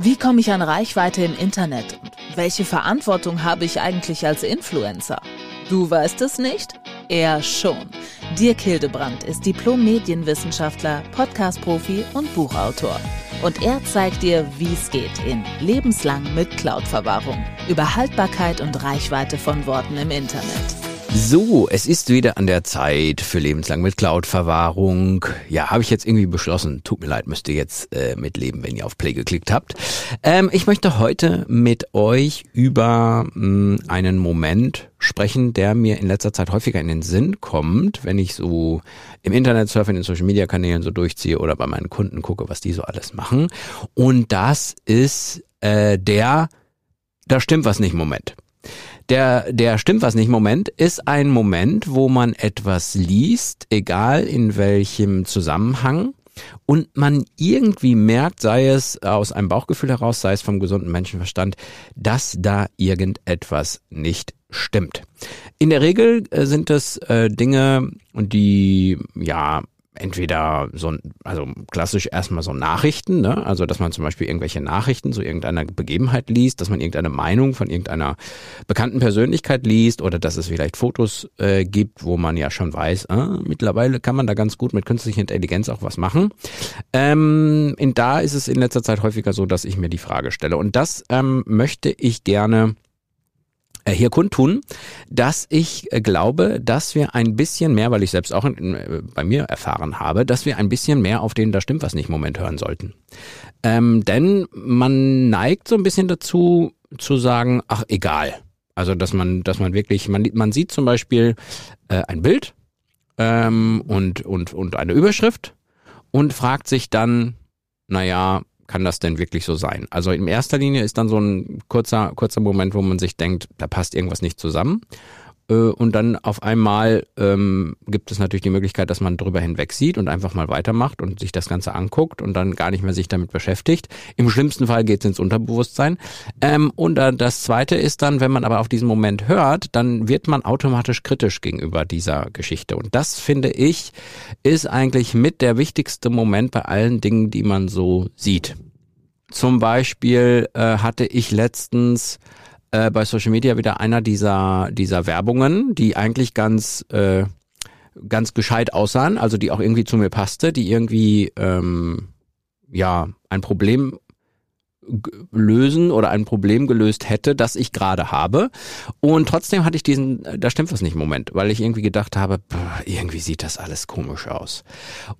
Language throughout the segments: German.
Wie komme ich an Reichweite im Internet? Und welche Verantwortung habe ich eigentlich als Influencer? Du weißt es nicht? Er schon. Dirk Hildebrand ist Diplom-Medienwissenschaftler, Podcast-Profi und Buchautor. Und er zeigt dir, wie es geht in Lebenslang mit Cloud-Verwahrung. Über Haltbarkeit und Reichweite von Worten im Internet. So, es ist wieder an der Zeit für lebenslang mit Cloud-Verwahrung. Ja, habe ich jetzt irgendwie beschlossen. Tut mir leid, müsst ihr jetzt äh, mitleben, wenn ihr auf Play geklickt habt. Ähm, ich möchte heute mit euch über mh, hm, einen Moment sprechen, der mir in letzter Zeit häufiger in den Sinn kommt, wenn ich so im Internet surfe, in den Social Media Kanälen so durchziehe oder bei meinen Kunden gucke, was die so alles machen. Und das ist äh, der, da stimmt was nicht Moment. Der, der stimmt was nicht Moment ist ein Moment, wo man etwas liest, egal in welchem Zusammenhang, und man irgendwie merkt, sei es aus einem Bauchgefühl heraus, sei es vom gesunden Menschenverstand, dass da irgendetwas nicht stimmt. In der Regel äh, sind es äh, Dinge, die ja entweder so, also klassisch erstmal so Nachrichten, ne? also dass man zum Beispiel irgendwelche Nachrichten zu irgendeiner Begebenheit liest, dass man irgendeine Meinung von irgendeiner bekannten Persönlichkeit liest oder dass es vielleicht Fotos äh, gibt, wo man ja schon weiß, äh, mittlerweile kann man da ganz gut mit künstlicher Intelligenz auch was machen. Ähm, und da ist es in letzter Zeit häufiger so, dass ich mir die Frage stelle und das ähm, möchte ich gerne hier kundtun, dass ich äh, glaube, dass wir ein bisschen mehr, weil ich selbst auch äh, bei mir erfahren habe, dass wir ein bisschen mehr auf den Da stimmt was nicht Moment hören sollten. Ähm, denn man neigt so ein bisschen dazu zu sagen, ach egal. Also dass man, dass man wirklich, man, man sieht zum Beispiel äh, ein Bild ähm, und, und, und eine Überschrift und fragt sich dann, naja, kann das denn wirklich so sein? Also in erster Linie ist dann so ein kurzer, kurzer Moment, wo man sich denkt, da passt irgendwas nicht zusammen. Äh, und dann auf einmal ähm, gibt es natürlich die Möglichkeit, dass man drüber hinweg sieht und einfach mal weitermacht und sich das Ganze anguckt und dann gar nicht mehr sich damit beschäftigt. Im schlimmsten Fall geht es ins Unterbewusstsein. Ähm, und dann das Zweite ist dann, wenn man aber auf diesen Moment hört, dann wird man automatisch kritisch gegenüber dieser Geschichte. Und das finde ich ist eigentlich mit der wichtigste Moment bei allen Dingen, die man so sieht. Zum Beispiel äh, hatte ich letztens äh, bei Social Media wieder einer dieser, dieser Werbungen, die eigentlich ganz, äh, ganz gescheit aussahen, also die auch irgendwie zu mir passte, die irgendwie ähm, ja ein Problem lösen oder ein Problem gelöst hätte, das ich gerade habe. Und trotzdem hatte ich diesen, da stimmt was nicht Moment, weil ich irgendwie gedacht habe, irgendwie sieht das alles komisch aus.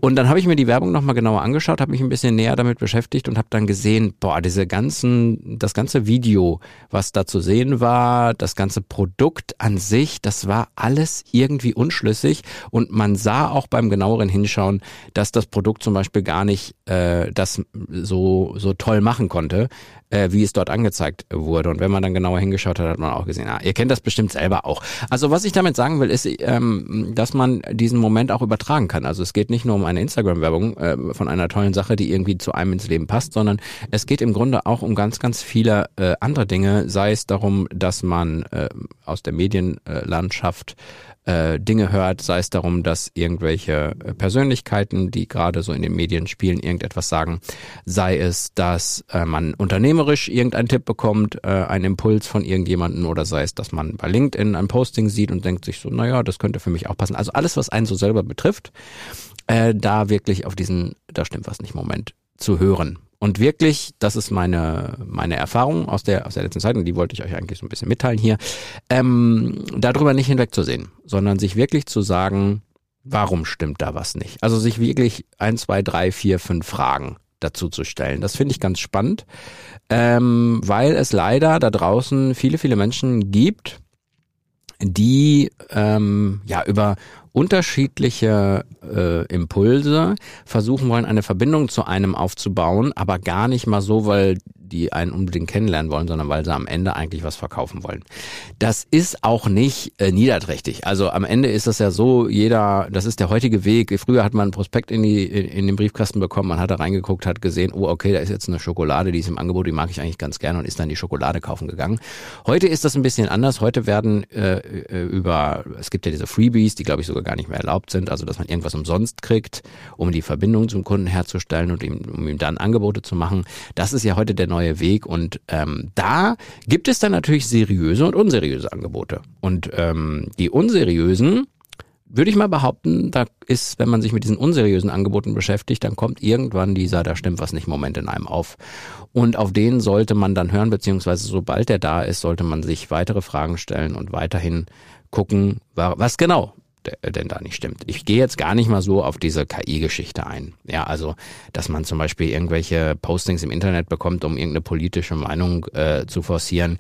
Und dann habe ich mir die Werbung nochmal genauer angeschaut, habe mich ein bisschen näher damit beschäftigt und habe dann gesehen, boah, diese ganzen, das ganze Video, was da zu sehen war, das ganze Produkt an sich, das war alles irgendwie unschlüssig und man sah auch beim genaueren Hinschauen, dass das Produkt zum Beispiel gar nicht äh, das so, so toll machen konnte wurde, äh, wie es dort angezeigt wurde. Und wenn man dann genauer hingeschaut hat, hat man auch gesehen, ah, ihr kennt das bestimmt selber auch. Also was ich damit sagen will, ist, ähm, dass man diesen Moment auch übertragen kann. Also es geht nicht nur um eine Instagram-Werbung äh, von einer tollen Sache, die irgendwie zu einem ins Leben passt, sondern es geht im Grunde auch um ganz, ganz viele äh, andere Dinge, sei es darum, dass man äh, aus der Medienlandschaft äh, Dinge hört, sei es darum, dass irgendwelche äh, Persönlichkeiten, die gerade so in den Medien spielen, irgendetwas sagen, sei es, dass äh, man unternehmerisch irgendeinen Tipp bekommt, äh, einen Impuls von irgendjemanden oder sei es, dass man bei LinkedIn ein Posting sieht und denkt sich so, naja, das könnte für mich auch passen. Also alles, was einen so selber betrifft, äh, da wirklich auf diesen, da stimmt was nicht, Moment zu hören. Und wirklich, das ist meine, meine Erfahrung aus der, aus der letzten Zeit, und die wollte ich euch eigentlich so ein bisschen mitteilen hier, ähm, darüber nicht hinwegzusehen, sondern sich wirklich zu sagen, warum stimmt da was nicht? Also sich wirklich ein, zwei, drei, vier, fünf Fragen dazu zu stellen. Das finde ich ganz spannend, ähm, weil es leider da draußen viele, viele Menschen gibt, die ähm, ja über unterschiedliche äh, Impulse versuchen wollen, eine Verbindung zu einem aufzubauen, aber gar nicht mal so, weil die einen unbedingt kennenlernen wollen, sondern weil sie am Ende eigentlich was verkaufen wollen. Das ist auch nicht äh, niederträchtig. Also am Ende ist das ja so, jeder, das ist der heutige Weg. Früher hat man ein Prospekt in, die, in den Briefkasten bekommen, man hat da reingeguckt, hat gesehen, oh okay, da ist jetzt eine Schokolade, die ist im Angebot, die mag ich eigentlich ganz gerne und ist dann die Schokolade kaufen gegangen. Heute ist das ein bisschen anders. Heute werden äh, äh über, es gibt ja diese Freebies, die glaube ich sogar gar nicht mehr erlaubt sind, also dass man irgendwas umsonst kriegt, um die Verbindung zum Kunden herzustellen und ihm, um ihm dann Angebote zu machen. Das ist ja heute der neue neue Weg. Und ähm, da gibt es dann natürlich seriöse und unseriöse Angebote. Und ähm, die unseriösen, würde ich mal behaupten, da ist, wenn man sich mit diesen unseriösen Angeboten beschäftigt, dann kommt irgendwann dieser, da stimmt was nicht, Moment in einem auf. Und auf den sollte man dann hören, beziehungsweise sobald der da ist, sollte man sich weitere Fragen stellen und weiterhin gucken, was genau denn da nicht stimmt. Ich gehe jetzt gar nicht mal so auf diese KI-Geschichte ein. Ja, also, dass man zum Beispiel irgendwelche Postings im Internet bekommt, um irgendeine politische Meinung äh, zu forcieren.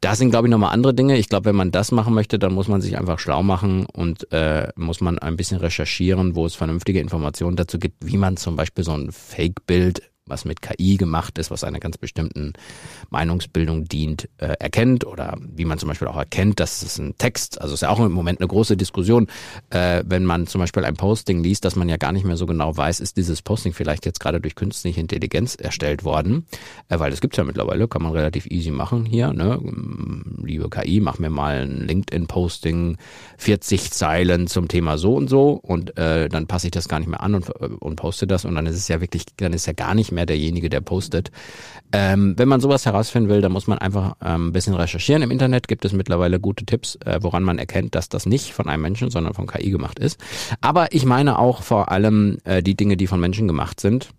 Da sind, glaube ich, nochmal andere Dinge. Ich glaube, wenn man das machen möchte, dann muss man sich einfach schlau machen und äh, muss man ein bisschen recherchieren, wo es vernünftige Informationen dazu gibt, wie man zum Beispiel so ein Fake-Bild was mit KI gemacht ist, was einer ganz bestimmten Meinungsbildung dient, äh, erkennt oder wie man zum Beispiel auch erkennt, dass es ein Text, also ist ja auch im Moment eine große Diskussion, äh, wenn man zum Beispiel ein Posting liest, dass man ja gar nicht mehr so genau weiß, ist dieses Posting vielleicht jetzt gerade durch künstliche Intelligenz erstellt worden, äh, weil das gibt's ja mittlerweile, kann man relativ easy machen hier, ne? Mm, liebe KI, mach mir mal ein LinkedIn-Posting, 40 Zeilen zum Thema so und so und äh, dann passe ich das gar nicht mehr an und, äh, und poste das und dann ist es ja wirklich, dann ist ja gar nicht mehr mehr derjenige, der postet. Ähm, wenn man sowas herausfinden will, dann muss man einfach ähm, ein bisschen recherchieren. Im Internet gibt es mittlerweile gute Tipps, äh, woran man erkennt, dass das nicht von einem Menschen, sondern von KI gemacht ist. Aber ich meine auch vor allem äh, die Dinge, die von Menschen gemacht sind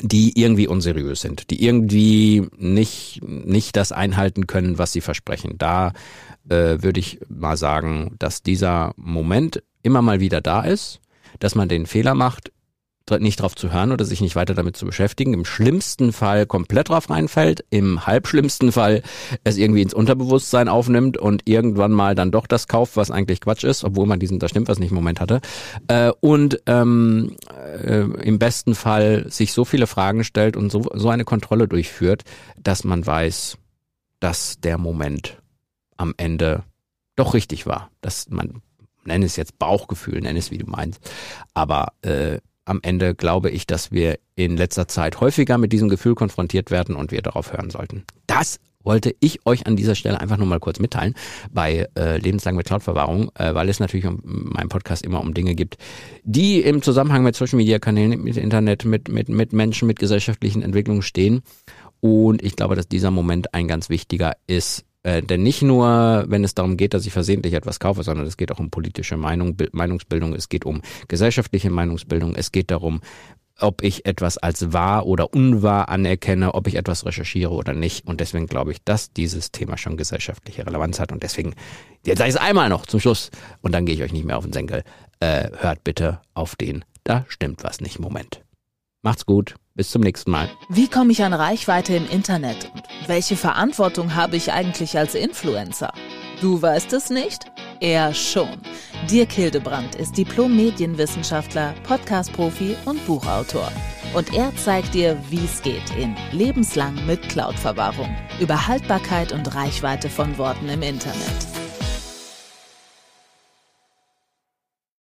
die irgendwie unseriös sind, die irgendwie nicht, nicht das einhalten können, was sie versprechen. Da äh, würde ich mal sagen, dass dieser Moment immer mal wieder da ist, dass man den Fehler macht, nicht drauf zu hören oder sich nicht weiter damit zu beschäftigen. Im schlimmsten Fall komplett drauf reinfällt, im halbschlimmsten Fall es irgendwie ins Unterbewusstsein aufnimmt und irgendwann mal dann doch das kauft, was eigentlich Quatsch ist, obwohl man diesen, da stimmt was nicht, Moment hatte. Äh, und ähm, äh, im besten Fall sich so viele Fragen stellt und so, so eine Kontrolle durchführt, dass man weiß, dass der Moment am Ende doch richtig war. Dass man nenne es jetzt Bauchgefühl, nenne es wie du meinst, aber äh, am Ende glaube ich, dass wir in letzter Zeit häufiger mit diesem Gefühl konfrontiert werden und wir darauf hören sollten. Das wollte ich euch an dieser Stelle einfach nur mal kurz mitteilen bei äh, Lebenslang mit Cloud-Verwahrung, äh, weil es natürlich um meinem Podcast immer um Dinge gibt, die im Zusammenhang mit Social-Media-Kanälen, mit Internet, mit, mit, mit Menschen, mit gesellschaftlichen Entwicklungen stehen. Und ich glaube, dass dieser Moment ein ganz wichtiger ist, äh, denn nicht nur, wenn es darum geht, dass ich versehentlich etwas kaufe, sondern es geht auch um politische Meinung, Meinungsbildung, es geht um gesellschaftliche Meinungsbildung, es geht darum, ob ich etwas als wahr oder unwahr anerkenne, ob ich etwas recherchiere oder nicht. Und deswegen glaube ich, dass dieses Thema schon gesellschaftliche Relevanz hat. Und deswegen, jetzt sage ich es einmal noch zum Schluss und dann gehe ich euch nicht mehr auf den Senkel. Äh, hört bitte auf den, da stimmt was nicht. Moment. Macht's gut. Bis zum nächsten Mal. Wie komme ich an Reichweite im Internet? Und welche Verantwortung habe ich eigentlich als Influencer? Du weißt es nicht? Er schon. Dirk Hildebrand ist Diplom-Medienwissenschaftler, Podcast-Profi und Buchautor. Und er zeigt dir, wie es geht in Lebenslang mit Cloud-Verwahrung. Über Haltbarkeit und Reichweite von Worten im Internet.